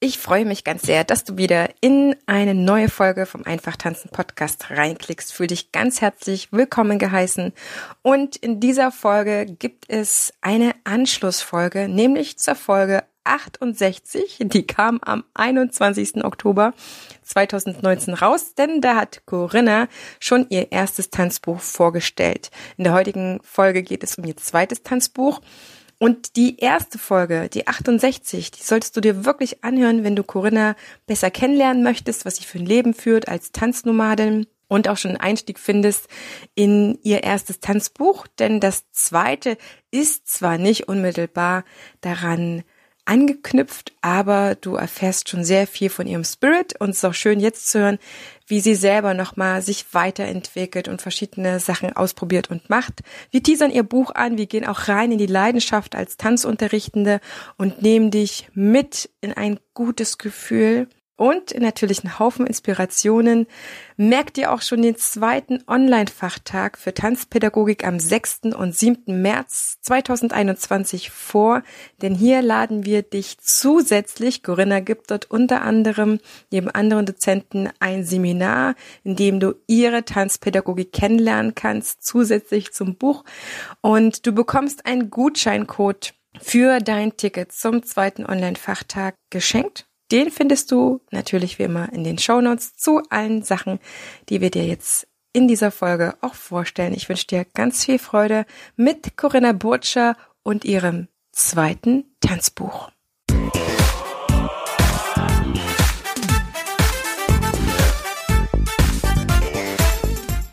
Ich freue mich ganz sehr, dass du wieder in eine neue Folge vom Einfach tanzen Podcast reinklickst. Fühl dich ganz herzlich willkommen geheißen. Und in dieser Folge gibt es eine Anschlussfolge, nämlich zur Folge 68. Die kam am 21. Oktober 2019 raus, denn da hat Corinna schon ihr erstes Tanzbuch vorgestellt. In der heutigen Folge geht es um ihr zweites Tanzbuch. Und die erste Folge, die 68, die solltest du dir wirklich anhören, wenn du Corinna besser kennenlernen möchtest, was sie für ein Leben führt als Tanznomadin und auch schon einen Einstieg findest in ihr erstes Tanzbuch, denn das zweite ist zwar nicht unmittelbar daran angeknüpft, aber du erfährst schon sehr viel von ihrem Spirit und es ist auch schön jetzt zu hören, wie sie selber nochmal sich weiterentwickelt und verschiedene Sachen ausprobiert und macht. Wir teasern ihr Buch an, wir gehen auch rein in die Leidenschaft als Tanzunterrichtende und nehmen dich mit in ein gutes Gefühl und natürlich einen Haufen Inspirationen. Merkt ihr auch schon den zweiten Online-Fachtag für Tanzpädagogik am 6. und 7. März 2021 vor, denn hier laden wir dich zusätzlich, Corinna gibt dort unter anderem neben anderen Dozenten ein Seminar, in dem du ihre Tanzpädagogik kennenlernen kannst, zusätzlich zum Buch und du bekommst einen Gutscheincode für dein Ticket zum zweiten Online-Fachtag geschenkt. Den findest du natürlich wie immer in den Show Notes zu allen Sachen, die wir dir jetzt in dieser Folge auch vorstellen. Ich wünsche dir ganz viel Freude mit Corinna Burtscher und ihrem zweiten Tanzbuch.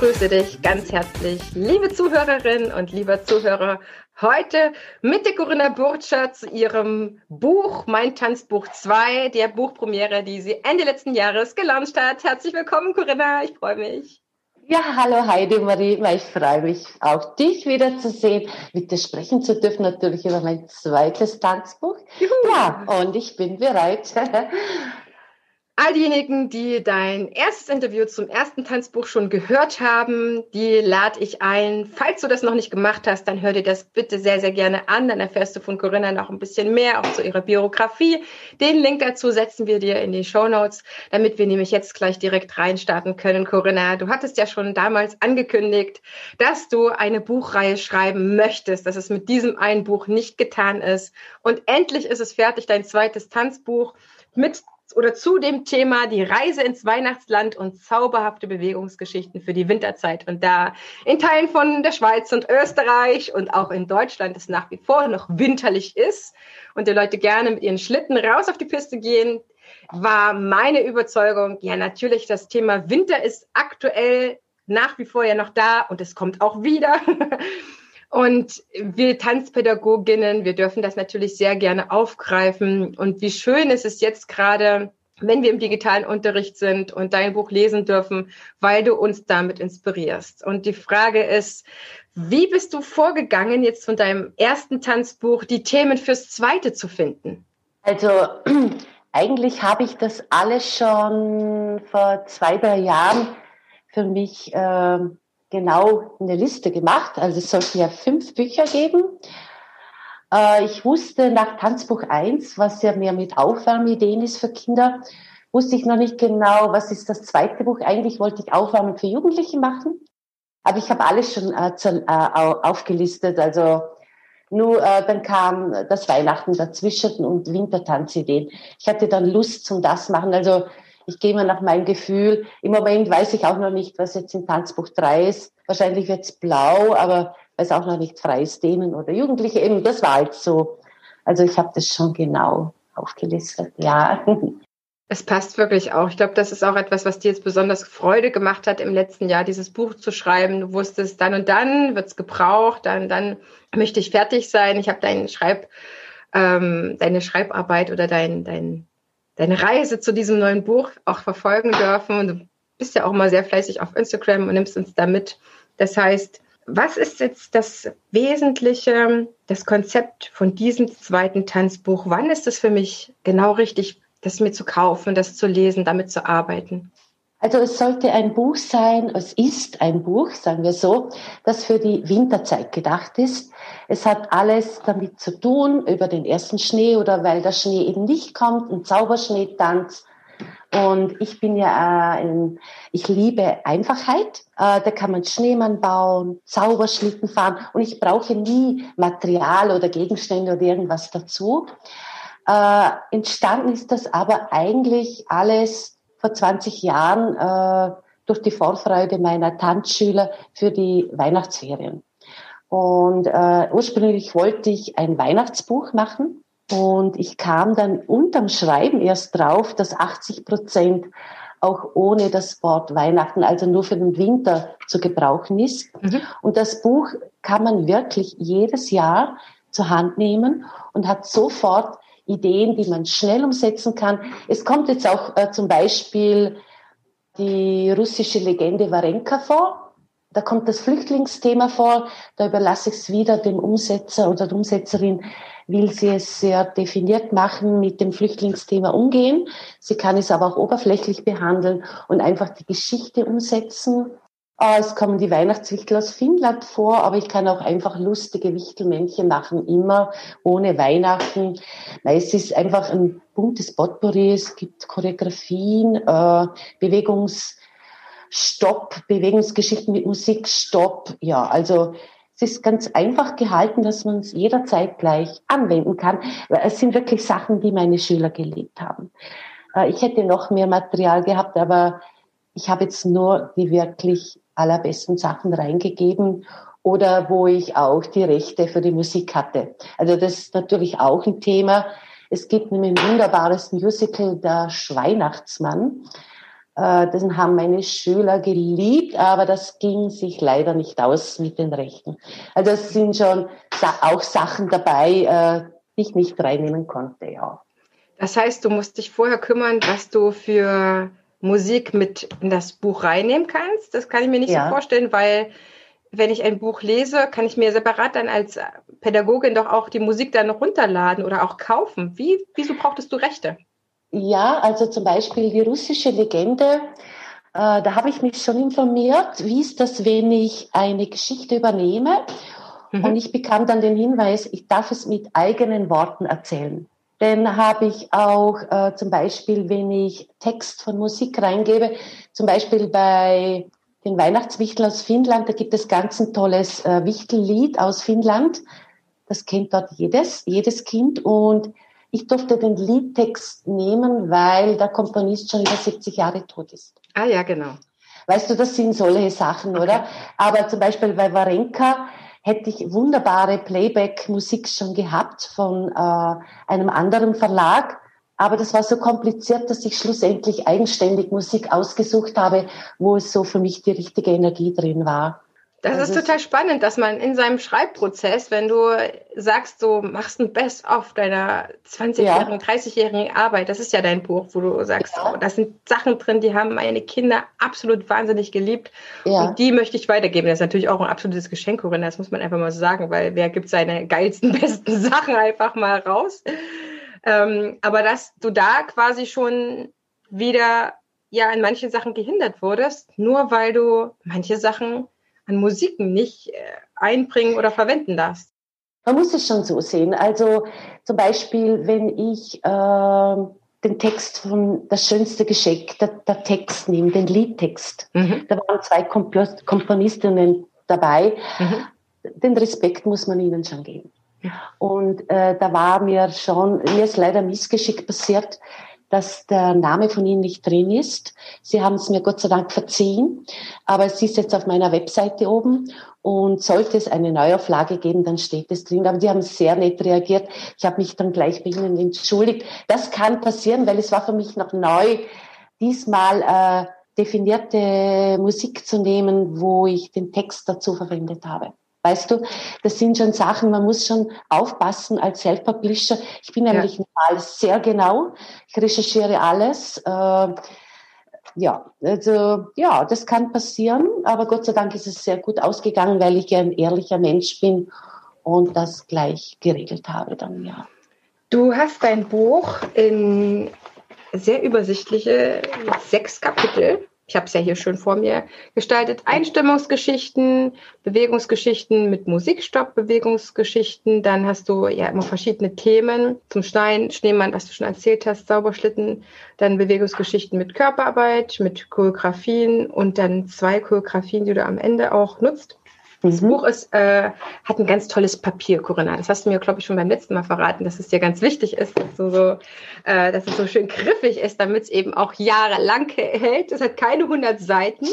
Begrüße dich ganz herzlich, liebe Zuhörerinnen und lieber Zuhörer, heute mit der Corinna Burtscher zu ihrem Buch Mein Tanzbuch 2, der Buchpremiere, die sie Ende letzten Jahres gelauncht hat. Herzlich willkommen, Corinna, ich freue mich. Ja, hallo Heidi Marie, ich freue mich auch dich wiederzusehen, mit dir sprechen zu dürfen, natürlich über mein zweites Tanzbuch. Juhu. Ja, und ich bin bereit. All diejenigen, die dein erstes Interview zum ersten Tanzbuch schon gehört haben, die lade ich ein. Falls du das noch nicht gemacht hast, dann hör dir das bitte sehr, sehr gerne an. Dann erfährst du von Corinna noch ein bisschen mehr, auch zu ihrer Biografie. Den Link dazu setzen wir dir in die Show Notes, damit wir nämlich jetzt gleich direkt reinstarten können. Corinna, du hattest ja schon damals angekündigt, dass du eine Buchreihe schreiben möchtest, dass es mit diesem einen Buch nicht getan ist. Und endlich ist es fertig, dein zweites Tanzbuch mit oder zu dem Thema die Reise ins Weihnachtsland und zauberhafte Bewegungsgeschichten für die Winterzeit. Und da in Teilen von der Schweiz und Österreich und auch in Deutschland es nach wie vor noch winterlich ist und die Leute gerne mit ihren Schlitten raus auf die Piste gehen, war meine Überzeugung, ja natürlich, das Thema Winter ist aktuell nach wie vor ja noch da und es kommt auch wieder. Und wir Tanzpädagoginnen, wir dürfen das natürlich sehr gerne aufgreifen. Und wie schön ist es jetzt gerade, wenn wir im digitalen Unterricht sind und dein Buch lesen dürfen, weil du uns damit inspirierst. Und die Frage ist, wie bist du vorgegangen, jetzt von deinem ersten Tanzbuch die Themen fürs zweite zu finden? Also eigentlich habe ich das alles schon vor zwei, drei Jahren für mich äh, genau eine Liste gemacht. Also es sollten ja fünf Bücher geben. Äh, ich wusste nach Tanzbuch 1, was ja mehr mit Aufwärmideen ist für Kinder, wusste ich noch nicht genau, was ist das zweite Buch. Eigentlich wollte ich Aufwärmen für Jugendliche machen. Aber ich habe alles schon äh, äh, aufgelistet. Also nur dann kam das Weihnachten dazwischen und Wintertanzideen. Ich hatte dann Lust zum das machen. Also ich gehe mal nach meinem Gefühl. Im Moment weiß ich auch noch nicht, was jetzt in Tanzbuch 3 ist. Wahrscheinlich wird es blau, aber weiß auch noch nicht freies Dehnen oder Jugendliche. Eben, das war halt so. Also ich habe das schon genau aufgelistet, ja. Es passt wirklich auch. Ich glaube, das ist auch etwas, was dir jetzt besonders Freude gemacht hat, im letzten Jahr dieses Buch zu schreiben. Du wusstest, dann und dann wird es gebraucht, dann, dann möchte ich fertig sein. Ich habe deinen Schreib, ähm, deine Schreibarbeit oder dein, dein deine Reise zu diesem neuen Buch auch verfolgen dürfen. Und bist ja auch mal sehr fleißig auf Instagram und nimmst uns da mit. Das heißt, was ist jetzt das Wesentliche, das Konzept von diesem zweiten Tanzbuch? Wann ist es für mich genau richtig, das mir zu kaufen, das zu lesen, damit zu arbeiten? Also es sollte ein Buch sein, es ist ein Buch, sagen wir so, das für die Winterzeit gedacht ist. Es hat alles damit zu tun, über den ersten Schnee oder weil der Schnee eben nicht kommt, ein Zauberschneetanz. Und ich bin ja, äh, ein, ich liebe Einfachheit. Äh, da kann man Schneemann bauen, Zauberschlitten fahren und ich brauche nie Material oder Gegenstände oder irgendwas dazu. Äh, entstanden ist das aber eigentlich alles vor 20 Jahren äh, durch die Vorfreude meiner Tanzschüler für die Weihnachtsferien. Und äh, ursprünglich wollte ich ein Weihnachtsbuch machen und ich kam dann unterm Schreiben erst drauf, dass 80 Prozent auch ohne das Wort Weihnachten, also nur für den Winter zu gebrauchen ist. Mhm. Und das Buch kann man wirklich jedes Jahr zur Hand nehmen und hat sofort Ideen, die man schnell umsetzen kann. Es kommt jetzt auch äh, zum Beispiel die russische Legende Warenka vor. Da kommt das Flüchtlingsthema vor. Da überlasse ich es wieder dem Umsetzer oder der Umsetzerin, will sie es sehr definiert machen, mit dem Flüchtlingsthema umgehen. Sie kann es aber auch oberflächlich behandeln und einfach die Geschichte umsetzen. Ah, es kommen die Weihnachtswichtel aus Finnland vor, aber ich kann auch einfach lustige Wichtelmännchen machen, immer ohne Weihnachten. Weil es ist einfach ein buntes Potpourri, es gibt Choreografien, äh, Bewegungsstopp, Bewegungsgeschichten mit Musikstopp. Ja, also es ist ganz einfach gehalten, dass man es jederzeit gleich anwenden kann. Es sind wirklich Sachen, die meine Schüler geliebt haben. Äh, ich hätte noch mehr Material gehabt, aber ich habe jetzt nur die wirklich allerbesten Sachen reingegeben oder wo ich auch die Rechte für die Musik hatte. Also das ist natürlich auch ein Thema. Es gibt nämlich ein wunderbares Musical, der Schweinachtsmann. Äh, das haben meine Schüler geliebt, aber das ging sich leider nicht aus mit den Rechten. Also es sind schon auch Sachen dabei, äh, die ich nicht reinnehmen konnte, ja. Das heißt, du musst dich vorher kümmern, was du für Musik mit in das Buch reinnehmen kannst. Das kann ich mir nicht ja. so vorstellen, weil wenn ich ein Buch lese, kann ich mir separat dann als Pädagogin doch auch die Musik dann runterladen oder auch kaufen. Wie, wieso brauchtest du Rechte? Ja, also zum Beispiel die russische Legende, äh, da habe ich mich schon informiert, wie ist das, wenn ich eine Geschichte übernehme mhm. und ich bekam dann den Hinweis, ich darf es mit eigenen Worten erzählen. Dann habe ich auch äh, zum Beispiel, wenn ich Text von Musik reingebe, zum Beispiel bei den Weihnachtswichteln aus Finnland, da gibt es ganz ein tolles äh, Wichtellied aus Finnland. Das kennt dort jedes, jedes Kind. Und ich durfte den Liedtext nehmen, weil der Komponist schon über 70 Jahre tot ist. Ah ja, genau. Weißt du, das sind solche Sachen, okay. oder? Aber zum Beispiel bei Warenka, hätte ich wunderbare Playback-Musik schon gehabt von äh, einem anderen Verlag. Aber das war so kompliziert, dass ich schlussendlich eigenständig Musik ausgesucht habe, wo es so für mich die richtige Energie drin war. Das also ist total spannend, dass man in seinem Schreibprozess, wenn du sagst, du machst ein Best-of deiner 20-jährigen, ja. 30-jährigen Arbeit, das ist ja dein Buch, wo du sagst, ja. oh, das sind Sachen drin, die haben meine Kinder absolut wahnsinnig geliebt ja. und die möchte ich weitergeben. Das ist natürlich auch ein absolutes Geschenk, Corinna, das muss man einfach mal so sagen, weil wer gibt seine geilsten, besten Sachen einfach mal raus? Ähm, aber dass du da quasi schon wieder ja in manchen Sachen gehindert wurdest, nur weil du manche Sachen an Musiken nicht äh, einbringen oder verwenden darfst? Man muss es schon so sehen. Also zum Beispiel, wenn ich äh, den Text von Das schönste Geschenk, der, der Text nehme, den Liedtext, mhm. da waren zwei Komponistinnen dabei. Mhm. Den Respekt muss man ihnen schon geben. Und äh, da war mir schon, mir ist leider Missgeschick passiert, dass der Name von Ihnen nicht drin ist. Sie haben es mir Gott sei Dank verziehen, aber es ist jetzt auf meiner Webseite oben und sollte es eine Neuauflage geben, dann steht es drin. Aber die haben sehr nett reagiert. Ich habe mich dann gleich bei Ihnen entschuldigt. Das kann passieren, weil es war für mich noch neu, diesmal äh, definierte Musik zu nehmen, wo ich den Text dazu verwendet habe. Weißt du, das sind schon Sachen, man muss schon aufpassen als Self-Publisher. Ich bin nämlich ja. sehr genau. Ich recherchiere alles. Äh, ja, also ja, das kann passieren, aber Gott sei Dank ist es sehr gut ausgegangen, weil ich ja ein ehrlicher Mensch bin und das gleich geregelt habe dann, ja. Du hast dein Buch in sehr übersichtliche sechs Kapitel ich habe es ja hier schön vor mir gestaltet, Einstimmungsgeschichten, Bewegungsgeschichten mit Musikstopp, Bewegungsgeschichten. Dann hast du ja immer verschiedene Themen zum Stein, Schneemann, was du schon erzählt hast, Sauberschlitten, dann Bewegungsgeschichten mit Körperarbeit, mit Choreografien und dann zwei Choreografien, die du am Ende auch nutzt. Das mhm. Buch ist, äh, hat ein ganz tolles Papier, Corinna. Das hast du mir, glaube ich, schon beim letzten Mal verraten, dass es dir ganz wichtig ist, dass, du so, äh, dass es so schön griffig ist, damit es eben auch jahrelang hält. Es hat keine 100 Seiten,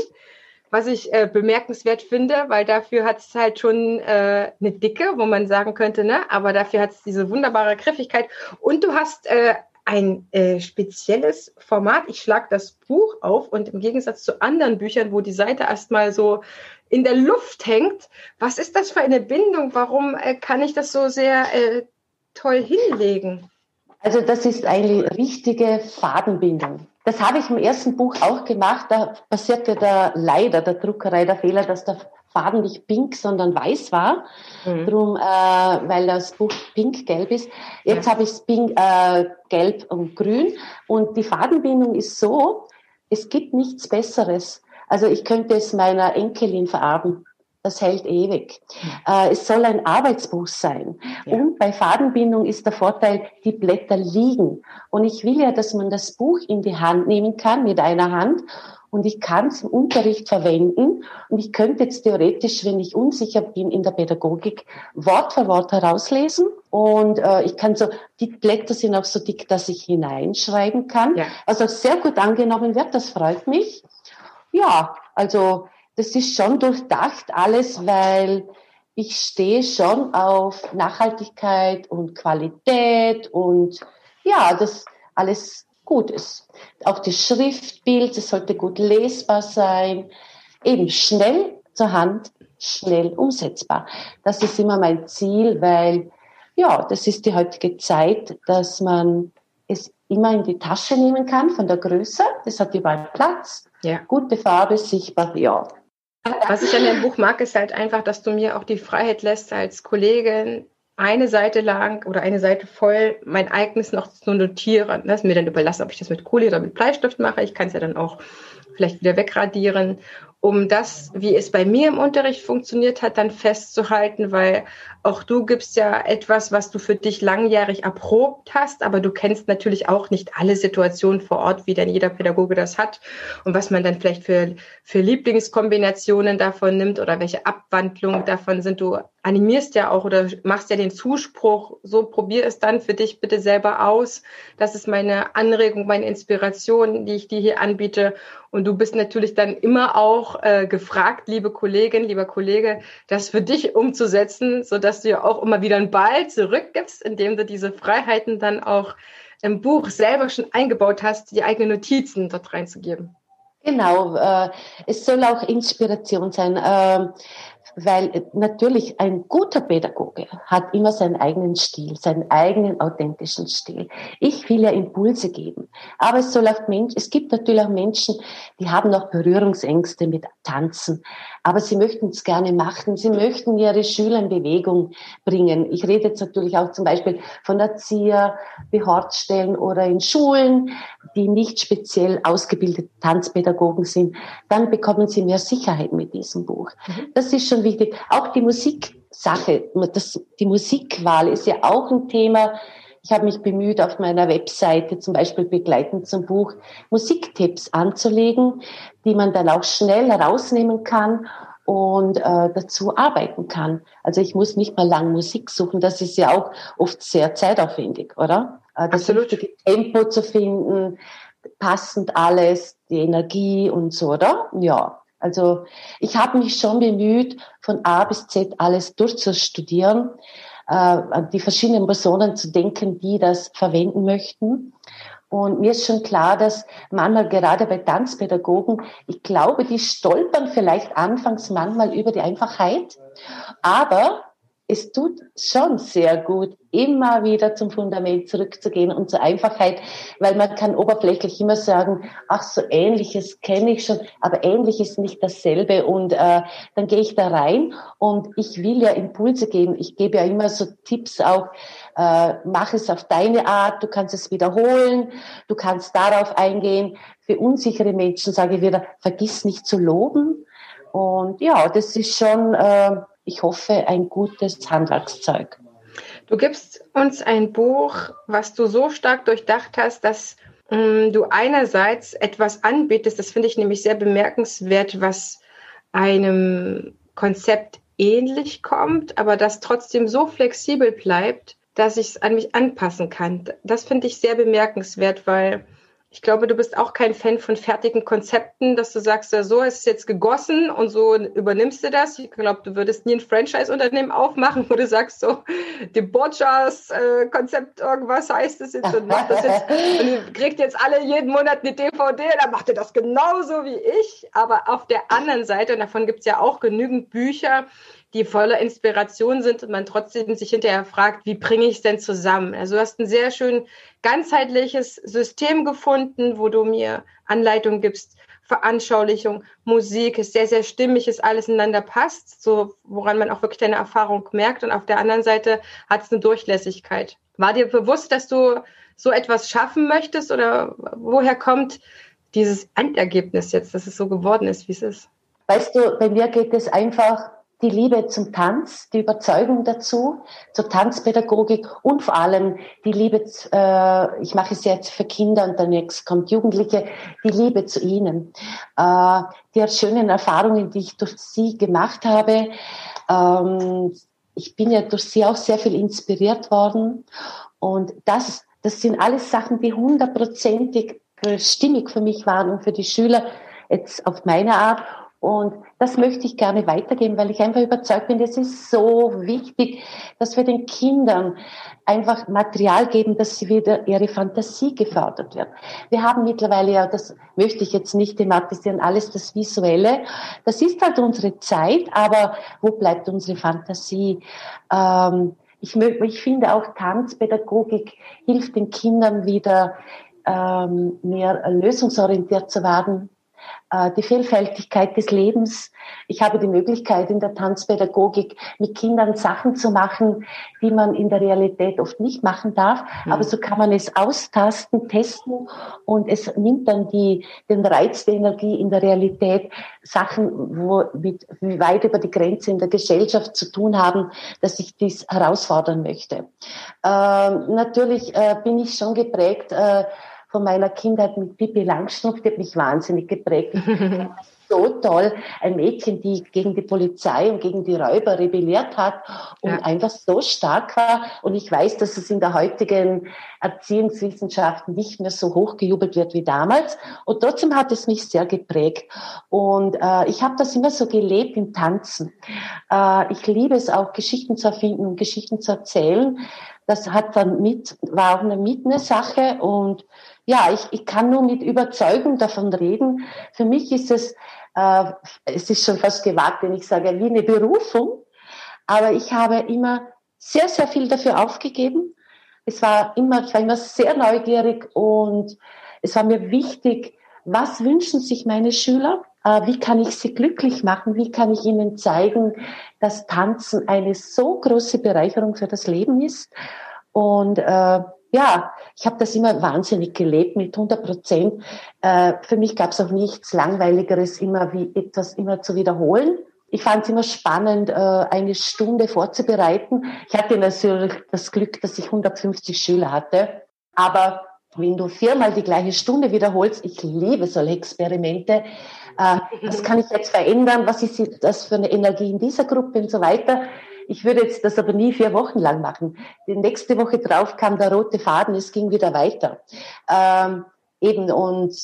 was ich äh, bemerkenswert finde, weil dafür hat es halt schon äh, eine Dicke, wo man sagen könnte, ne? aber dafür hat es diese wunderbare Griffigkeit. Und du hast äh, ein äh, spezielles Format. Ich schlage das Buch auf und im Gegensatz zu anderen Büchern, wo die Seite erstmal so in der Luft hängt. Was ist das für eine Bindung? Warum äh, kann ich das so sehr äh, toll hinlegen? Also das ist eine richtige Fadenbindung. Das habe ich im ersten Buch auch gemacht. Da passierte da leider der Druckerei der Fehler, dass der Faden nicht pink, sondern weiß war. Mhm. Drum, äh, weil das Buch pink-gelb ist. Jetzt ja. habe ich es pink, äh, gelb und grün. Und die Fadenbindung ist so, es gibt nichts Besseres also ich könnte es meiner Enkelin vererben. Das hält ewig. Äh, es soll ein Arbeitsbuch sein. Ja. Und bei Fadenbindung ist der Vorteil, die Blätter liegen. Und ich will ja, dass man das Buch in die Hand nehmen kann mit einer Hand und ich kann es im Unterricht verwenden und ich könnte jetzt theoretisch, wenn ich unsicher bin in der Pädagogik, Wort für Wort herauslesen und äh, ich kann so, die Blätter sind auch so dick, dass ich hineinschreiben kann. Ja. Also sehr gut angenommen wird, das freut mich. Ja, also das ist schon durchdacht alles, weil ich stehe schon auf Nachhaltigkeit und Qualität und ja, das alles gut ist. Auch das Schriftbild, es sollte gut lesbar sein, eben schnell zur Hand, schnell umsetzbar. Das ist immer mein Ziel, weil ja, das ist die heutige Zeit, dass man es immer in die Tasche nehmen kann von der Größe. Das hat überall Platz. Ja. Gute Farbe, sichtbar, ja. Was ich an dem Buch mag, ist halt einfach, dass du mir auch die Freiheit lässt, als Kollegin eine Seite lang oder eine Seite voll mein eigenes noch zu notieren. Das ist mir dann überlassen, ob ich das mit Kuli oder mit Bleistift mache. Ich kann es ja dann auch vielleicht wieder wegradieren um das, wie es bei mir im Unterricht funktioniert hat, dann festzuhalten, weil auch du gibst ja etwas, was du für dich langjährig erprobt hast, aber du kennst natürlich auch nicht alle Situationen vor Ort, wie denn jeder Pädagoge das hat und was man dann vielleicht für, für Lieblingskombinationen davon nimmt oder welche Abwandlungen davon sind. Du animierst ja auch oder machst ja den Zuspruch, so probier es dann für dich bitte selber aus. Das ist meine Anregung, meine Inspiration, die ich dir hier anbiete. Und du bist natürlich dann immer auch äh, gefragt, liebe Kollegin, lieber Kollege, das für dich umzusetzen, so dass du ja auch immer wieder einen Ball zurückgibst, indem du diese Freiheiten dann auch im Buch selber schon eingebaut hast, die eigenen Notizen dort reinzugeben. Genau, äh, es soll auch Inspiration sein. Äh, weil natürlich ein guter Pädagoge hat immer seinen eigenen Stil, seinen eigenen authentischen Stil. Ich will ja Impulse geben, aber es soll auch Mensch, es gibt natürlich auch Menschen, die haben noch Berührungsängste mit Tanzen, aber sie möchten es gerne machen, sie möchten ihre Schüler in Bewegung bringen. Ich rede jetzt natürlich auch zum Beispiel von Erzieher, Behordstellen oder in Schulen, die nicht speziell ausgebildete Tanzpädagogen sind. Dann bekommen sie mehr Sicherheit mit diesem Buch. Mhm. Das ist schon wichtig. Auch die Musiksache, das, die Musikwahl ist ja auch ein Thema. Ich habe mich bemüht, auf meiner Webseite zum Beispiel begleitend zum Buch Musiktipps anzulegen, die man dann auch schnell herausnehmen kann und äh, dazu arbeiten kann. Also ich muss nicht mal lang Musik suchen, das ist ja auch oft sehr zeitaufwendig, oder? Äh, das Absolut. Tempo zu finden, passend alles, die Energie und so, oder? Ja. Also ich habe mich schon bemüht, von A bis Z alles durchzustudieren, äh, an die verschiedenen Personen zu denken, die das verwenden möchten. Und mir ist schon klar, dass manchmal gerade bei Tanzpädagogen, ich glaube, die stolpern vielleicht anfangs manchmal über die Einfachheit, aber es tut schon sehr gut, immer wieder zum Fundament zurückzugehen und zur Einfachheit, weil man kann oberflächlich immer sagen, ach so ähnliches kenne ich schon, aber ähnlich ist nicht dasselbe und äh, dann gehe ich da rein und ich will ja Impulse geben. Ich gebe ja immer so Tipps auch, äh, mach es auf deine Art, du kannst es wiederholen, du kannst darauf eingehen. Für unsichere Menschen sage ich wieder, vergiss nicht zu loben. Und ja, das ist schon... Äh, ich hoffe, ein gutes Handwerkszeug. Du gibst uns ein Buch, was du so stark durchdacht hast, dass ähm, du einerseits etwas anbietest, das finde ich nämlich sehr bemerkenswert, was einem Konzept ähnlich kommt, aber das trotzdem so flexibel bleibt, dass ich es an mich anpassen kann. Das finde ich sehr bemerkenswert, weil ich glaube, du bist auch kein Fan von fertigen Konzepten, dass du sagst, ja, so ist es jetzt gegossen und so übernimmst du das. Ich glaube, du würdest nie ein Franchise-Unternehmen aufmachen, wo du sagst, so, die Botchers-Konzept, äh, irgendwas heißt es jetzt und macht das jetzt und ihr kriegt jetzt alle jeden Monat eine DVD, dann macht ihr das genauso wie ich. Aber auf der anderen Seite, und davon gibt es ja auch genügend Bücher, die voller Inspiration sind und man trotzdem sich hinterher fragt, wie bringe ich es denn zusammen? Also du hast ein sehr schön ganzheitliches System gefunden, wo du mir Anleitungen gibst, Veranschaulichung, Musik, ist sehr, sehr stimmig, ist alles ineinander passt, so woran man auch wirklich deine Erfahrung merkt. Und auf der anderen Seite hat es eine Durchlässigkeit. War dir bewusst, dass du so etwas schaffen möchtest oder woher kommt dieses Endergebnis jetzt, dass es so geworden ist, wie es ist? Weißt du, bei mir geht es einfach die Liebe zum Tanz, die Überzeugung dazu, zur Tanzpädagogik und vor allem die Liebe, äh, ich mache es jetzt für Kinder und dann jetzt kommt Jugendliche, die Liebe zu ihnen. Äh, die schönen Erfahrungen, die ich durch sie gemacht habe. Ähm, ich bin ja durch sie auch sehr viel inspiriert worden und das, das sind alles Sachen, die hundertprozentig stimmig für mich waren und für die Schüler jetzt auf meine Art und das möchte ich gerne weitergeben, weil ich einfach überzeugt bin, es ist so wichtig, dass wir den Kindern einfach Material geben, dass sie wieder ihre Fantasie gefördert wird. Wir haben mittlerweile ja, das möchte ich jetzt nicht thematisieren, alles das Visuelle. Das ist halt unsere Zeit, aber wo bleibt unsere Fantasie? Ähm, ich, ich finde auch Tanzpädagogik hilft den Kindern wieder ähm, mehr lösungsorientiert zu werden, die Vielfältigkeit des Lebens. Ich habe die Möglichkeit in der Tanzpädagogik mit Kindern Sachen zu machen, die man in der Realität oft nicht machen darf. Mhm. Aber so kann man es austasten, testen und es nimmt dann die, den Reiz der Energie in der Realität Sachen, wo mit weit über die Grenze in der Gesellschaft zu tun haben, dass ich dies herausfordern möchte. Ähm, natürlich äh, bin ich schon geprägt, äh, von meiner Kindheit mit Pippi Langstrumpf, die hat mich wahnsinnig geprägt. so toll. Ein Mädchen, die gegen die Polizei und gegen die Räuber rebelliert hat und ja. einfach so stark war. Und ich weiß, dass es in der heutigen Erziehungswissenschaften nicht mehr so hochgejubelt wird wie damals. Und trotzdem hat es mich sehr geprägt. Und äh, ich habe das immer so gelebt im Tanzen. Äh, ich liebe es auch, Geschichten zu erfinden, Geschichten zu erzählen. Das hat dann mit, war auch eine mit eine Sache und ja, ich, ich kann nur mit Überzeugung davon reden. Für mich ist es, äh, es ist schon fast gewagt, wenn ich sage, wie eine Berufung. Aber ich habe immer sehr, sehr viel dafür aufgegeben. Es war immer, ich war immer sehr neugierig und es war mir wichtig, was wünschen sich meine Schüler? Äh, wie kann ich sie glücklich machen? Wie kann ich ihnen zeigen, dass Tanzen eine so große Bereicherung für das Leben ist? Und äh, ja, ich habe das immer wahnsinnig gelebt mit 100 Prozent. Äh, für mich gab es auch nichts Langweiligeres, immer wie etwas immer zu wiederholen. Ich fand es immer spannend, äh, eine Stunde vorzubereiten. Ich hatte natürlich das Glück, dass ich 150 Schüler hatte. Aber wenn du viermal die gleiche Stunde wiederholst, ich liebe solche Experimente, äh, was kann ich jetzt verändern, was ist das für eine Energie in dieser Gruppe und so weiter. Ich würde jetzt das aber nie vier Wochen lang machen. Die nächste Woche drauf kam der rote Faden, es ging wieder weiter. Ähm, eben und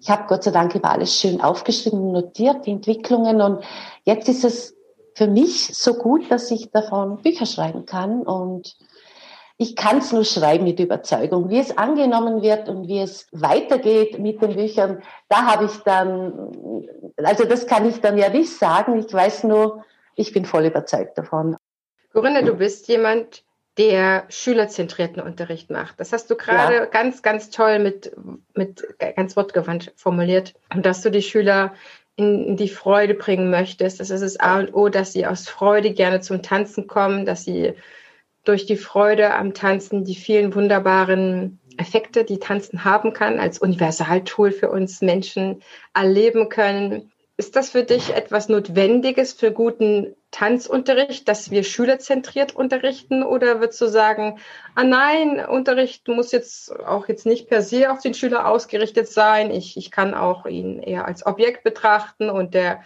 ich habe Gott sei Dank immer alles schön aufgeschrieben und notiert, die Entwicklungen. Und jetzt ist es für mich so gut, dass ich davon Bücher schreiben kann. Und ich kann es nur schreiben mit Überzeugung. Wie es angenommen wird und wie es weitergeht mit den Büchern, da habe ich dann, also das kann ich dann ja nicht sagen. Ich weiß nur, ich bin voll überzeugt davon. Corinne, du bist jemand, der schülerzentrierten Unterricht macht. Das hast du gerade ja. ganz, ganz toll mit, mit ganz wortgewandt formuliert, dass du die Schüler in, in die Freude bringen möchtest. Das ist das A und O, dass sie aus Freude gerne zum Tanzen kommen, dass sie durch die Freude am Tanzen die vielen wunderbaren Effekte, die Tanzen haben kann, als Universaltool für uns Menschen erleben können. Ist das für dich etwas Notwendiges für guten Tanzunterricht, dass wir schülerzentriert unterrichten? Oder würdest du sagen, ah nein, Unterricht muss jetzt auch jetzt nicht per se auf den Schüler ausgerichtet sein. Ich, ich kann auch ihn eher als Objekt betrachten und der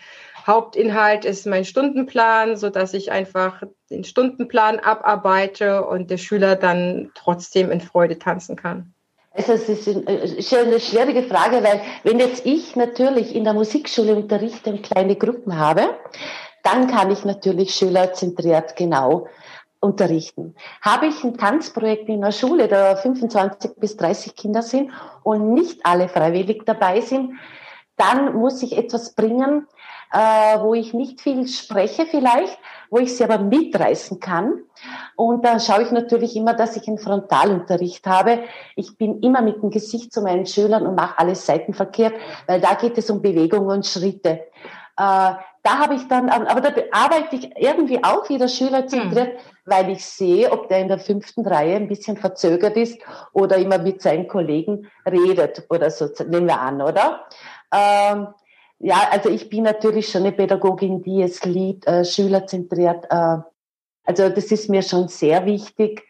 Hauptinhalt ist mein Stundenplan, so dass ich einfach den Stundenplan abarbeite und der Schüler dann trotzdem in Freude tanzen kann. Also es ist eine schwierige Frage, weil wenn jetzt ich natürlich in der Musikschule unterrichte und kleine Gruppen habe, dann kann ich natürlich schülerzentriert genau unterrichten. Habe ich ein Tanzprojekt in der Schule, da 25 bis 30 Kinder sind und nicht alle freiwillig dabei sind, dann muss ich etwas bringen, äh, wo ich nicht viel spreche vielleicht, wo ich sie aber mitreißen kann. Und da schaue ich natürlich immer, dass ich einen Frontalunterricht habe. Ich bin immer mit dem Gesicht zu meinen Schülern und mache alles seitenverkehrt, weil da geht es um Bewegung und Schritte. Äh, da habe ich dann, aber da arbeite ich irgendwie auch wieder schülerzentriert, hm. weil ich sehe, ob der in der fünften Reihe ein bisschen verzögert ist oder immer mit seinen Kollegen redet oder so, nehmen wir an, oder? Ähm, ja, also ich bin natürlich schon eine Pädagogin, die es liebt, äh, schülerzentriert. Äh, also das ist mir schon sehr wichtig.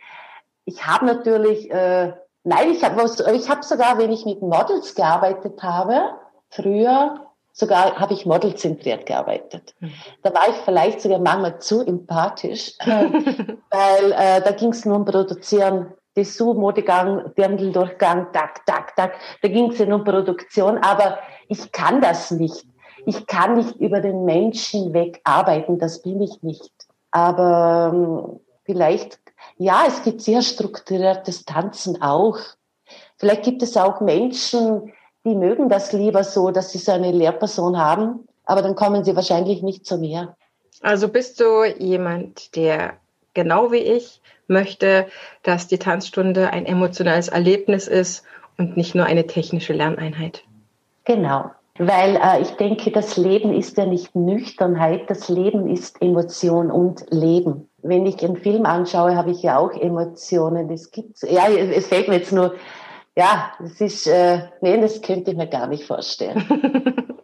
Ich habe natürlich, äh, nein, ich habe ich hab sogar, wenn ich mit Models gearbeitet habe, früher, sogar habe ich modelzentriert gearbeitet. Mhm. Da war ich vielleicht sogar manchmal zu empathisch, weil äh, da ging es nur um Produzieren. Dessous, Modegang, Dirndl-Durchgang, tak, tak, tak. Da ging es ja nur um Produktion, aber ich kann das nicht. Ich kann nicht über den Menschen weg arbeiten, das bin ich nicht. Aber ähm, vielleicht, ja, es gibt sehr strukturiertes Tanzen auch. Vielleicht gibt es auch Menschen, die mögen das lieber so, dass sie so eine Lehrperson haben, aber dann kommen sie wahrscheinlich nicht zu mir. Also bist du jemand, der genau wie ich möchte, dass die Tanzstunde ein emotionales Erlebnis ist und nicht nur eine technische Lerneinheit? Genau. Weil äh, ich denke, das Leben ist ja nicht Nüchternheit, das Leben ist Emotion und Leben. Wenn ich einen Film anschaue, habe ich ja auch Emotionen. Das gibt's. Ja, es fällt mir jetzt nur, ja, das ist, äh, nee, das könnte ich mir gar nicht vorstellen.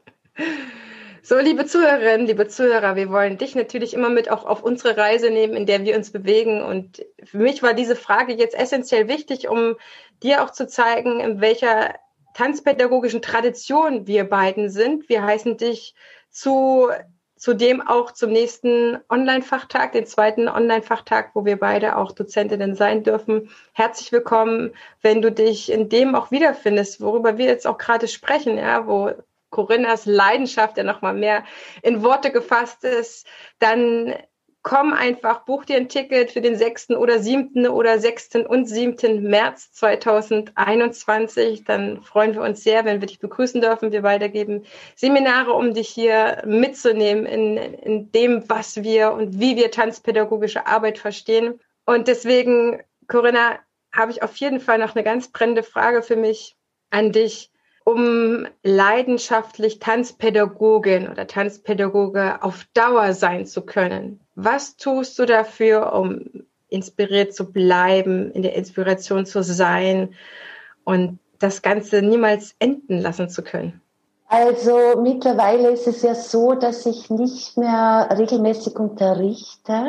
So, liebe Zuhörerinnen, liebe Zuhörer, wir wollen dich natürlich immer mit auch auf unsere Reise nehmen, in der wir uns bewegen. Und für mich war diese Frage jetzt essentiell wichtig, um dir auch zu zeigen, in welcher tanzpädagogischen Tradition wir beiden sind. Wir heißen dich zu zudem auch zum nächsten Online-Fachtag, den zweiten Online-Fachtag, wo wir beide auch Dozentinnen sein dürfen. Herzlich willkommen, wenn du dich in dem auch wiederfindest, worüber wir jetzt auch gerade sprechen, ja, wo Corinnas Leidenschaft ja nochmal mehr in Worte gefasst ist, dann komm einfach, buch dir ein Ticket für den 6. oder 7. oder 6. und 7. März 2021. Dann freuen wir uns sehr, wenn wir dich begrüßen dürfen. Wir weitergeben Seminare, um dich hier mitzunehmen in, in dem, was wir und wie wir tanzpädagogische Arbeit verstehen. Und deswegen, Corinna, habe ich auf jeden Fall noch eine ganz brennende Frage für mich an dich um leidenschaftlich Tanzpädagogin oder Tanzpädagoge auf Dauer sein zu können? Was tust du dafür, um inspiriert zu bleiben, in der Inspiration zu sein und das Ganze niemals enden lassen zu können? Also mittlerweile ist es ja so, dass ich nicht mehr regelmäßig unterrichte.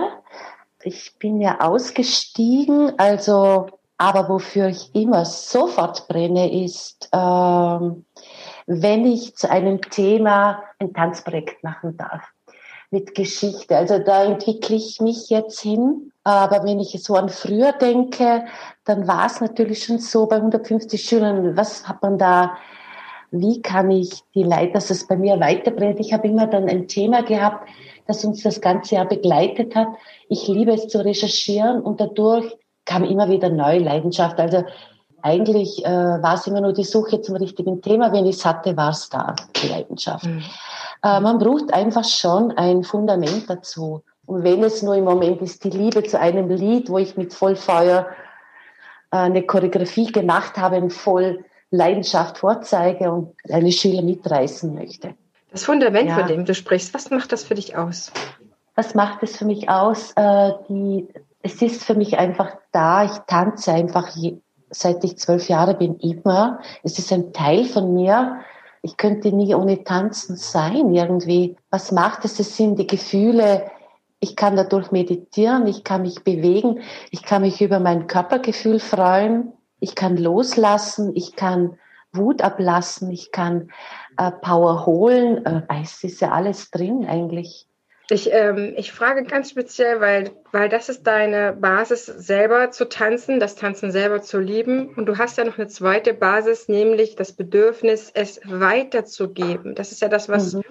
Ich bin ja ausgestiegen, also aber wofür ich immer sofort brenne, ist, ähm, wenn ich zu einem Thema ein Tanzprojekt machen darf mit Geschichte. Also da entwickle ich mich jetzt hin. Aber wenn ich so an früher denke, dann war es natürlich schon so bei 150 Schülern, was hat man da, wie kann ich die Leute, dass es bei mir weiterbrennt. Ich habe immer dann ein Thema gehabt, das uns das ganze Jahr begleitet hat. Ich liebe es zu recherchieren und dadurch kam immer wieder neue Leidenschaft. Also eigentlich äh, war es immer nur die Suche zum richtigen Thema. Wenn ich es hatte, war es da, die Leidenschaft. Mhm. Äh, man braucht einfach schon ein Fundament dazu. Und wenn es nur im Moment ist, die Liebe zu einem Lied, wo ich mit Vollfeuer äh, eine Choreografie gemacht habe und voll Leidenschaft vorzeige und eine Schüler mitreißen möchte. Das Fundament, ja. von dem du sprichst, was macht das für dich aus? Was macht es für mich aus? Äh, die, es ist für mich einfach da. Ich tanze einfach je, seit ich zwölf Jahre bin immer. Es ist ein Teil von mir. Ich könnte nie ohne Tanzen sein irgendwie. Was macht es? Es sind die Gefühle. Ich kann dadurch meditieren, ich kann mich bewegen, ich kann mich über mein Körpergefühl freuen, ich kann loslassen, ich kann Wut ablassen, ich kann äh, Power holen. Äh, es ist ja alles drin eigentlich. Ich, ähm, ich frage ganz speziell, weil, weil das ist deine Basis, selber zu tanzen, das Tanzen selber zu lieben. Und du hast ja noch eine zweite Basis, nämlich das Bedürfnis, es weiterzugeben. Das ist ja das, was, mhm.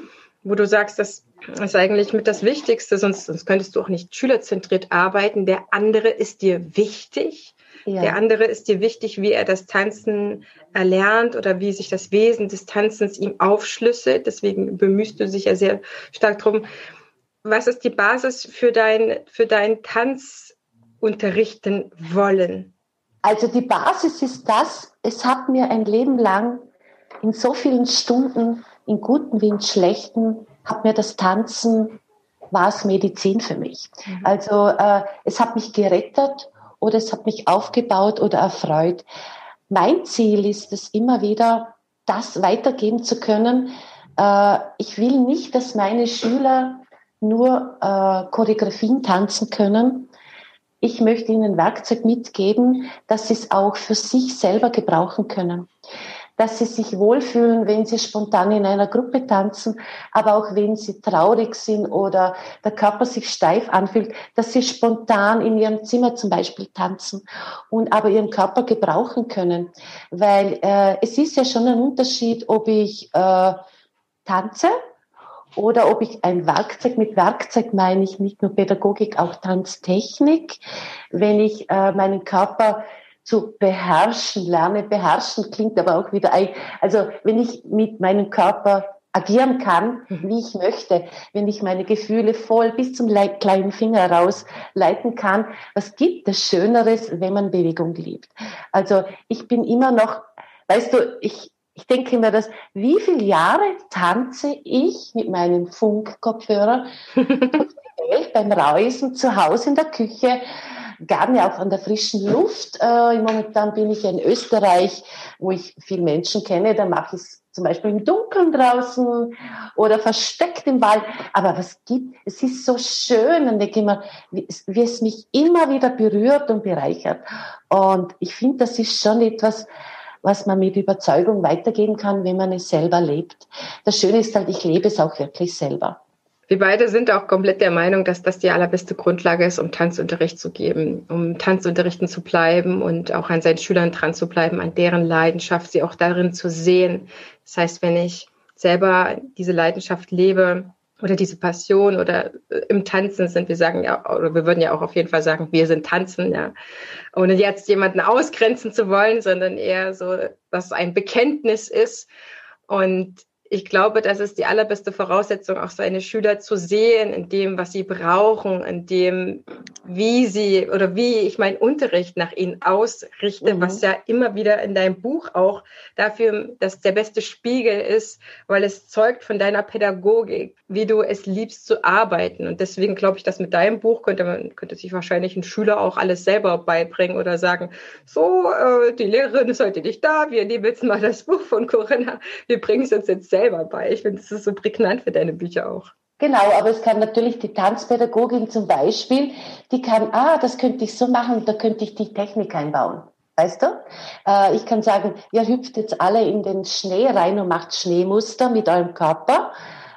wo du sagst, das ist eigentlich mit das Wichtigste, sonst, sonst könntest du auch nicht schülerzentriert arbeiten. Der andere ist dir wichtig. Ja. Der andere ist dir wichtig, wie er das Tanzen erlernt oder wie sich das Wesen des Tanzens ihm aufschlüsselt. Deswegen bemühst du dich ja sehr stark drum. Was ist die Basis für dein, für dein Tanzunterrichten wollen? Also die Basis ist das, es hat mir ein Leben lang in so vielen Stunden, in guten wie in schlechten, hat mir das Tanzen, war es Medizin für mich. Mhm. Also äh, es hat mich gerettet oder es hat mich aufgebaut oder erfreut. Mein Ziel ist es immer wieder, das weitergeben zu können. Äh, ich will nicht, dass meine Schüler nur äh, Choreografien tanzen können. Ich möchte ihnen Werkzeug mitgeben, dass sie es auch für sich selber gebrauchen können dass sie sich wohlfühlen, wenn sie spontan in einer Gruppe tanzen, aber auch wenn sie traurig sind oder der Körper sich steif anfühlt, dass sie spontan in ihrem Zimmer zum Beispiel tanzen und aber ihren Körper gebrauchen können. Weil äh, es ist ja schon ein Unterschied, ob ich äh, tanze oder ob ich ein Werkzeug, mit Werkzeug meine ich nicht nur Pädagogik, auch Tanztechnik, wenn ich äh, meinen Körper zu beherrschen lerne. Beherrschen klingt aber auch wieder, also wenn ich mit meinem Körper agieren kann, mhm. wie ich möchte, wenn ich meine Gefühle voll bis zum kleinen Finger raus leiten kann, was gibt es Schöneres, wenn man Bewegung liebt? Also ich bin immer noch, weißt du, ich, ich denke mir das, wie viele Jahre tanze ich mit meinem Funkkopfhörer beim Reisen zu Hause in der Küche, gerne auch an der frischen Luft. Äh, momentan bin ich in Österreich, wo ich viele Menschen kenne. Da mache ich es zum Beispiel im Dunkeln draußen oder versteckt im Wald. Aber was gibt, es ist so schön und ich immer, wie, wie es mich immer wieder berührt und bereichert. Und ich finde, das ist schon etwas, was man mit Überzeugung weitergeben kann, wenn man es selber lebt. Das Schöne ist halt, ich lebe es auch wirklich selber. Wir beide sind auch komplett der Meinung, dass das die allerbeste Grundlage ist, um Tanzunterricht zu geben, um Tanzunterrichten zu bleiben und auch an seinen Schülern dran zu bleiben, an deren Leidenschaft, sie auch darin zu sehen. Das heißt, wenn ich selber diese Leidenschaft lebe oder diese Passion oder äh, im Tanzen sind, wir sagen ja, oder wir würden ja auch auf jeden Fall sagen, wir sind Tanzen, ja. Ohne jetzt jemanden ausgrenzen zu wollen, sondern eher so, dass es ein Bekenntnis ist. Und ich glaube, das ist die allerbeste Voraussetzung, auch seine Schüler zu sehen in dem, was sie brauchen, in dem, wie sie oder wie ich meinen Unterricht nach ihnen ausrichte, mhm. was ja immer wieder in deinem Buch auch dafür, dass der beste Spiegel ist, weil es zeugt von deiner Pädagogik, wie du es liebst zu arbeiten. Und deswegen glaube ich, dass mit deinem Buch könnte man, könnte sich wahrscheinlich ein Schüler auch alles selber beibringen oder sagen, so, äh, die Lehrerin ist heute nicht da, wir nehmen jetzt mal das Buch von Corinna, wir bringen es uns jetzt selber bei. Ich finde, das ist so prägnant für deine Bücher auch. Genau, aber es kann natürlich die Tanzpädagogin zum Beispiel, die kann, ah, das könnte ich so machen, da könnte ich die Technik einbauen. Weißt du? Äh, ich kann sagen, ihr hüpft jetzt alle in den Schnee rein und macht Schneemuster mit eurem Körper.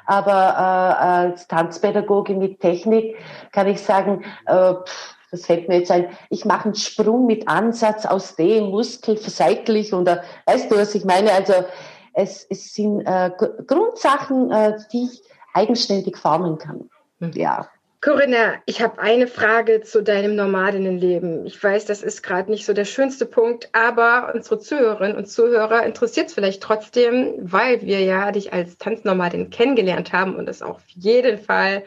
Aber äh, als Tanzpädagogin mit Technik kann ich sagen, äh, pff, das fällt mir jetzt ein, ich mache einen Sprung mit Ansatz aus dem Muskel seitlich oder weißt du, was ich meine? Also es, es sind äh, Grundsachen, äh, die ich eigenständig formen kann. Mhm. Ja. Corinna, ich habe eine Frage zu deinem Nomadinnenleben. Ich weiß, das ist gerade nicht so der schönste Punkt, aber unsere Zuhörerinnen und Zuhörer interessiert es vielleicht trotzdem, weil wir ja dich als Tanznomadin kennengelernt haben und es auf jeden Fall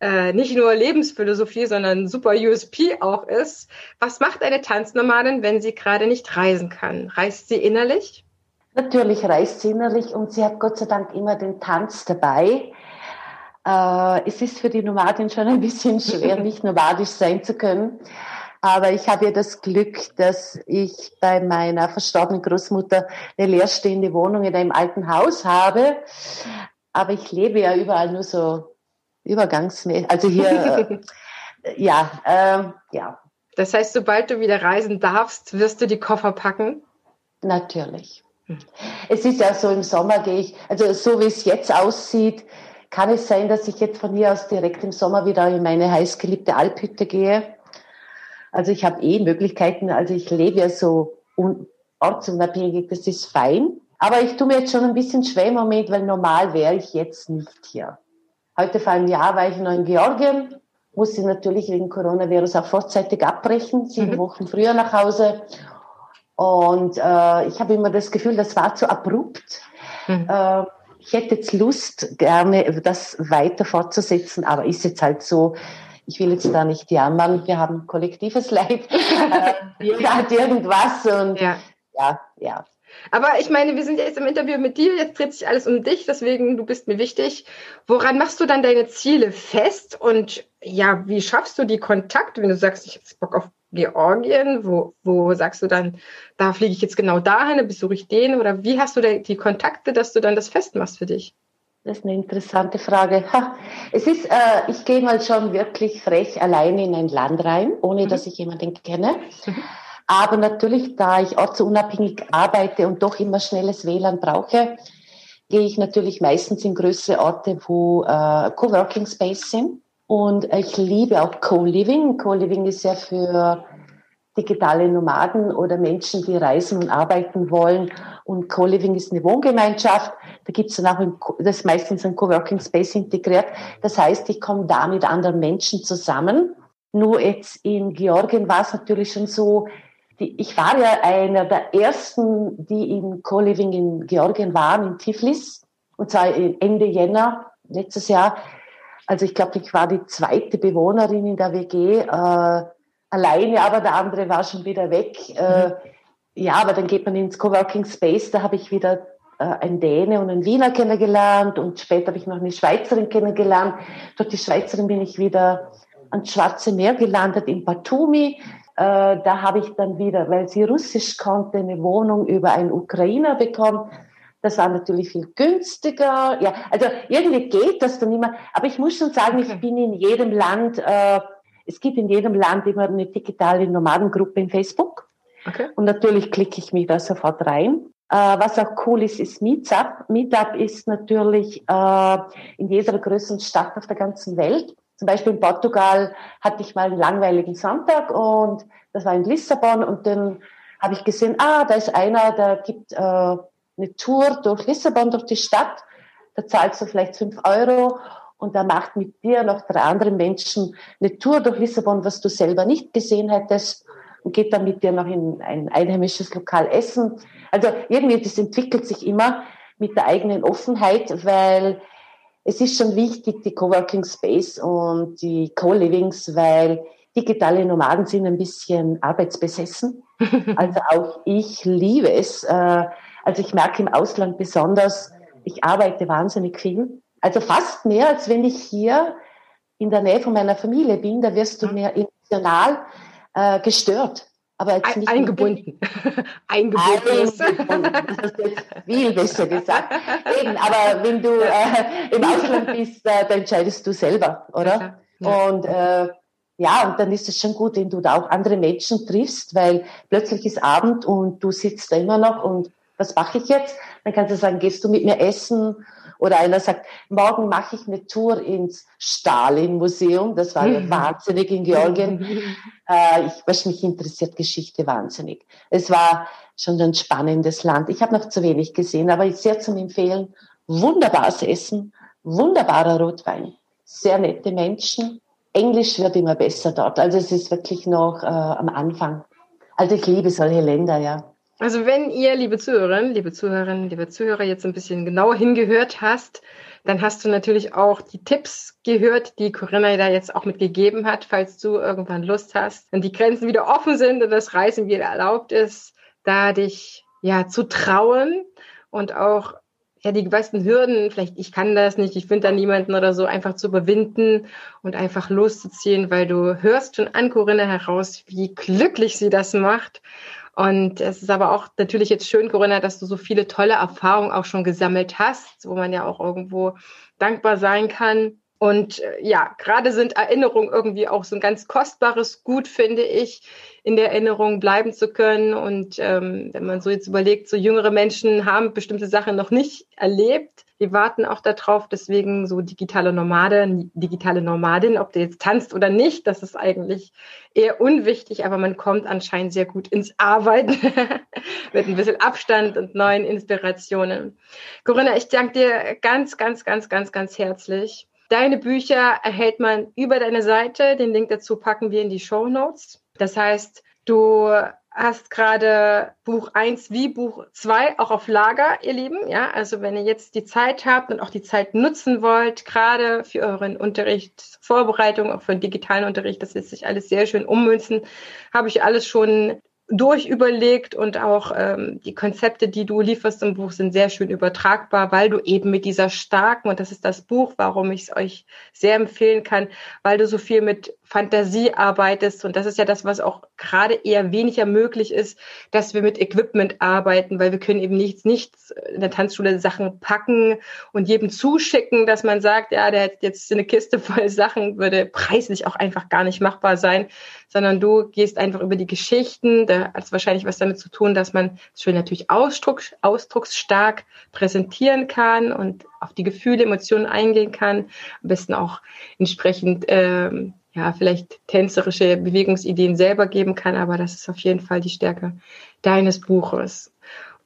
äh, nicht nur Lebensphilosophie, sondern super USP auch ist. Was macht eine Tanznomadin, wenn sie gerade nicht reisen kann? Reist sie innerlich? Natürlich reist sie innerlich und sie hat Gott sei Dank immer den Tanz dabei. Äh, es ist für die Nomadin schon ein bisschen schwer, nicht nomadisch sein zu können. Aber ich habe ja das Glück, dass ich bei meiner verstorbenen Großmutter eine leerstehende Wohnung in einem alten Haus habe. Aber ich lebe ja überall nur so übergangsmäßig. Also hier, äh, ja, äh, ja. Das heißt, sobald du wieder reisen darfst, wirst du die Koffer packen? Natürlich. Es ist ja so, im Sommer gehe ich, also so wie es jetzt aussieht, kann es sein, dass ich jetzt von hier aus direkt im Sommer wieder in meine heißgeliebte Alphütte gehe. Also ich habe eh Möglichkeiten, also ich lebe ja so ortsunabhängig, das ist fein. Aber ich tue mir jetzt schon ein bisschen schwer im Moment, weil normal wäre ich jetzt nicht hier. Heute vor einem Jahr war ich noch in Georgien, musste natürlich wegen Coronavirus auch vorzeitig abbrechen, sieben mhm. Wochen früher nach Hause. Und äh, ich habe immer das Gefühl, das war zu abrupt. Mhm. Äh, ich hätte jetzt Lust, gerne das weiter fortzusetzen, aber ist jetzt halt so, ich will jetzt da nicht jammern, wir haben kollektives Leid, äh, jeder hat irgendwas und ja, ja. ja. Aber ich meine, wir sind jetzt im Interview mit dir, jetzt dreht sich alles um dich, deswegen du bist mir wichtig. Woran machst du dann deine Ziele fest und ja, wie schaffst du die Kontakte, wenn du sagst, ich habe Bock auf Georgien, wo, wo sagst du dann, da fliege ich jetzt genau dahin, besuche ich den oder wie hast du die Kontakte, dass du dann das festmachst für dich? Das ist eine interessante Frage. Ha, es ist, äh, ich gehe mal schon wirklich frech alleine in ein Land rein, ohne mhm. dass ich jemanden kenne. Mhm. Aber natürlich, da ich ortsunabhängig arbeite und doch immer schnelles WLAN brauche, gehe ich natürlich meistens in größere Orte, wo äh, Coworking Space sind. Und ich liebe auch Co-Living. Co-Living ist ja für digitale Nomaden oder Menschen, die reisen und arbeiten wollen. Und Co-Living ist eine Wohngemeinschaft. Da gibt es dann auch, ein, das ist meistens ein Coworking Space integriert. Das heißt, ich komme da mit anderen Menschen zusammen. Nur jetzt in Georgien war es natürlich schon so, die, ich war ja einer der ersten, die in Co-Living in Georgien waren, in Tiflis. Und zwar Ende Jänner letztes Jahr. Also ich glaube, ich war die zweite Bewohnerin in der WG, äh, alleine, aber der andere war schon wieder weg. Äh, ja, aber dann geht man ins Coworking Space, da habe ich wieder äh, einen Däne und einen Wiener kennengelernt und später habe ich noch eine Schweizerin kennengelernt. Durch die Schweizerin bin ich wieder ans Schwarze Meer gelandet in Batumi. Äh, da habe ich dann wieder, weil sie Russisch konnte, eine Wohnung über einen Ukrainer bekommen. Das war natürlich viel günstiger. Ja, also irgendwie geht das dann immer. Aber ich muss schon sagen, ich bin in jedem Land, äh, es gibt in jedem Land immer eine digitale Nomadengruppe in Facebook. Okay. Und natürlich klicke ich mich da sofort rein. Äh, was auch cool ist, ist Meetup. Meetup ist natürlich äh, in jeder größeren Stadt auf der ganzen Welt. Zum Beispiel in Portugal hatte ich mal einen langweiligen Sonntag und das war in Lissabon und dann habe ich gesehen, ah, da ist einer, der gibt äh, eine Tour durch Lissabon, durch die Stadt. Da zahlst du vielleicht fünf Euro und da macht mit dir noch drei anderen Menschen eine Tour durch Lissabon, was du selber nicht gesehen hättest und geht dann mit dir noch in ein einheimisches Lokal essen. Also irgendwie, das entwickelt sich immer mit der eigenen Offenheit, weil es ist schon wichtig, die Coworking Space und die Co-Livings, weil digitale Nomaden sind ein bisschen arbeitsbesessen. Also auch ich liebe es, äh, also ich merke im Ausland besonders, ich arbeite wahnsinnig viel. Also fast mehr, als wenn ich hier in der Nähe von meiner Familie bin. Da wirst du mhm. mehr emotional äh, gestört. Aber jetzt nicht eingebunden. eingebunden. eingebunden. Das hast du jetzt viel besser gesagt. Eben, aber wenn du äh, im Ausland bist, äh, dann entscheidest du selber, oder? Ja. Und äh, ja, und dann ist es schon gut, wenn du da auch andere Menschen triffst, weil plötzlich ist Abend und du sitzt da immer noch und was mache ich jetzt? Dann kannst du sagen, gehst du mit mir essen? Oder einer sagt, morgen mache ich eine Tour ins Stalin-Museum. Das war ja wahnsinnig in Georgien. Äh, ich, was mich interessiert, Geschichte wahnsinnig. Es war schon ein spannendes Land. Ich habe noch zu wenig gesehen, aber sehr zum Empfehlen. Wunderbares Essen, wunderbarer Rotwein, sehr nette Menschen, Englisch wird immer besser dort. Also es ist wirklich noch äh, am Anfang. Also ich liebe solche Länder, ja. Also wenn ihr, liebe Zuhörerinnen, liebe Zuhörerinnen, liebe Zuhörer, jetzt ein bisschen genauer hingehört hast, dann hast du natürlich auch die Tipps gehört, die Corinna da jetzt auch mitgegeben hat, falls du irgendwann Lust hast, wenn die Grenzen wieder offen sind und das Reisen wieder erlaubt ist, da dich ja zu trauen und auch ja die meisten Hürden, vielleicht ich kann das nicht, ich finde da niemanden oder so, einfach zu überwinden und einfach loszuziehen, weil du hörst schon an Corinna heraus, wie glücklich sie das macht und es ist aber auch natürlich jetzt schön, Corinna, dass du so viele tolle Erfahrungen auch schon gesammelt hast, wo man ja auch irgendwo dankbar sein kann. Und äh, ja, gerade sind Erinnerungen irgendwie auch so ein ganz kostbares Gut, finde ich, in der Erinnerung bleiben zu können. Und ähm, wenn man so jetzt überlegt, so jüngere Menschen haben bestimmte Sachen noch nicht erlebt, die warten auch darauf, deswegen so digitale Nomade, digitale Nomadin, ob du jetzt tanzt oder nicht, das ist eigentlich eher unwichtig, aber man kommt anscheinend sehr gut ins Arbeiten mit ein bisschen Abstand und neuen Inspirationen. Corinna, ich danke dir ganz, ganz, ganz, ganz, ganz herzlich. Deine Bücher erhält man über deine Seite. Den Link dazu packen wir in die Show Notes. Das heißt, du hast gerade Buch 1 wie Buch 2 auch auf Lager, ihr Lieben. Ja, also wenn ihr jetzt die Zeit habt und auch die Zeit nutzen wollt, gerade für euren Unterricht, Vorbereitung, auch für den digitalen Unterricht, das lässt sich alles sehr schön ummünzen, habe ich alles schon durchüberlegt und auch ähm, die Konzepte, die du lieferst im Buch, sind sehr schön übertragbar, weil du eben mit dieser starken, und das ist das Buch, warum ich es euch sehr empfehlen kann, weil du so viel mit Fantasie arbeitest. Und das ist ja das, was auch gerade eher weniger möglich ist, dass wir mit Equipment arbeiten, weil wir können eben nichts, nichts in der Tanzschule Sachen packen und jedem zuschicken, dass man sagt, ja, der hat jetzt eine Kiste voll Sachen, würde preislich auch einfach gar nicht machbar sein, sondern du gehst einfach über die Geschichten. Da hat es wahrscheinlich was damit zu tun, dass man es schön natürlich ausdruck, ausdrucksstark präsentieren kann und auf die Gefühle, Emotionen eingehen kann. Am besten auch entsprechend ähm, ja, vielleicht tänzerische Bewegungsideen selber geben kann, aber das ist auf jeden Fall die Stärke deines Buches.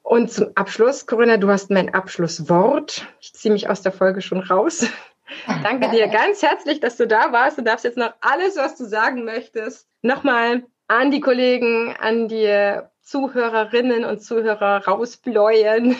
Und zum Abschluss, Corinna, du hast mein Abschlusswort. Ich ziehe mich aus der Folge schon raus. Danke dir ganz herzlich, dass du da warst. Du darfst jetzt noch alles, was du sagen möchtest, nochmal an die Kollegen, an die Zuhörerinnen und Zuhörer rausbläuen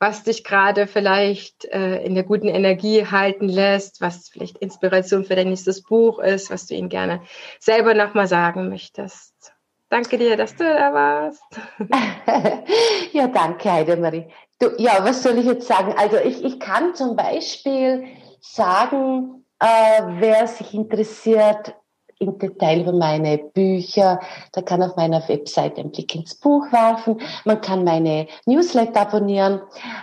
was dich gerade vielleicht äh, in der guten Energie halten lässt, was vielleicht Inspiration für dein nächstes Buch ist, was du ihnen gerne selber nochmal sagen möchtest. Danke dir, dass du da warst. ja, danke, Heidemarie. Du, ja, was soll ich jetzt sagen? Also ich, ich kann zum Beispiel sagen, äh, wer sich interessiert, im Detail über meine Bücher. Da kann auf meiner Website einen Blick ins Buch werfen. Man kann meine Newsletter abonnieren.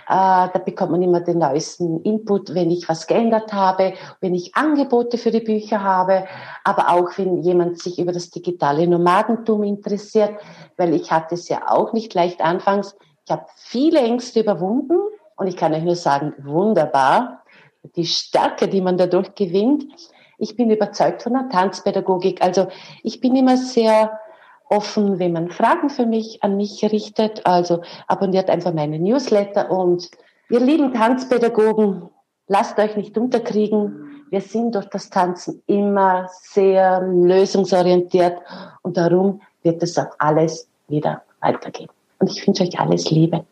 Äh, da bekommt man immer den neuesten Input, wenn ich was geändert habe, wenn ich Angebote für die Bücher habe, aber auch wenn jemand sich über das digitale Nomadentum interessiert, weil ich hatte es ja auch nicht leicht anfangs. Ich habe viele Ängste überwunden und ich kann euch nur sagen, wunderbar. Die Stärke, die man dadurch gewinnt, ich bin überzeugt von der Tanzpädagogik. Also ich bin immer sehr offen, wenn man Fragen für mich an mich richtet. Also abonniert einfach meine Newsletter und ihr lieben Tanzpädagogen, lasst euch nicht unterkriegen. Wir sind durch das Tanzen immer sehr lösungsorientiert und darum wird es auch alles wieder weitergehen. Und ich wünsche euch alles Liebe.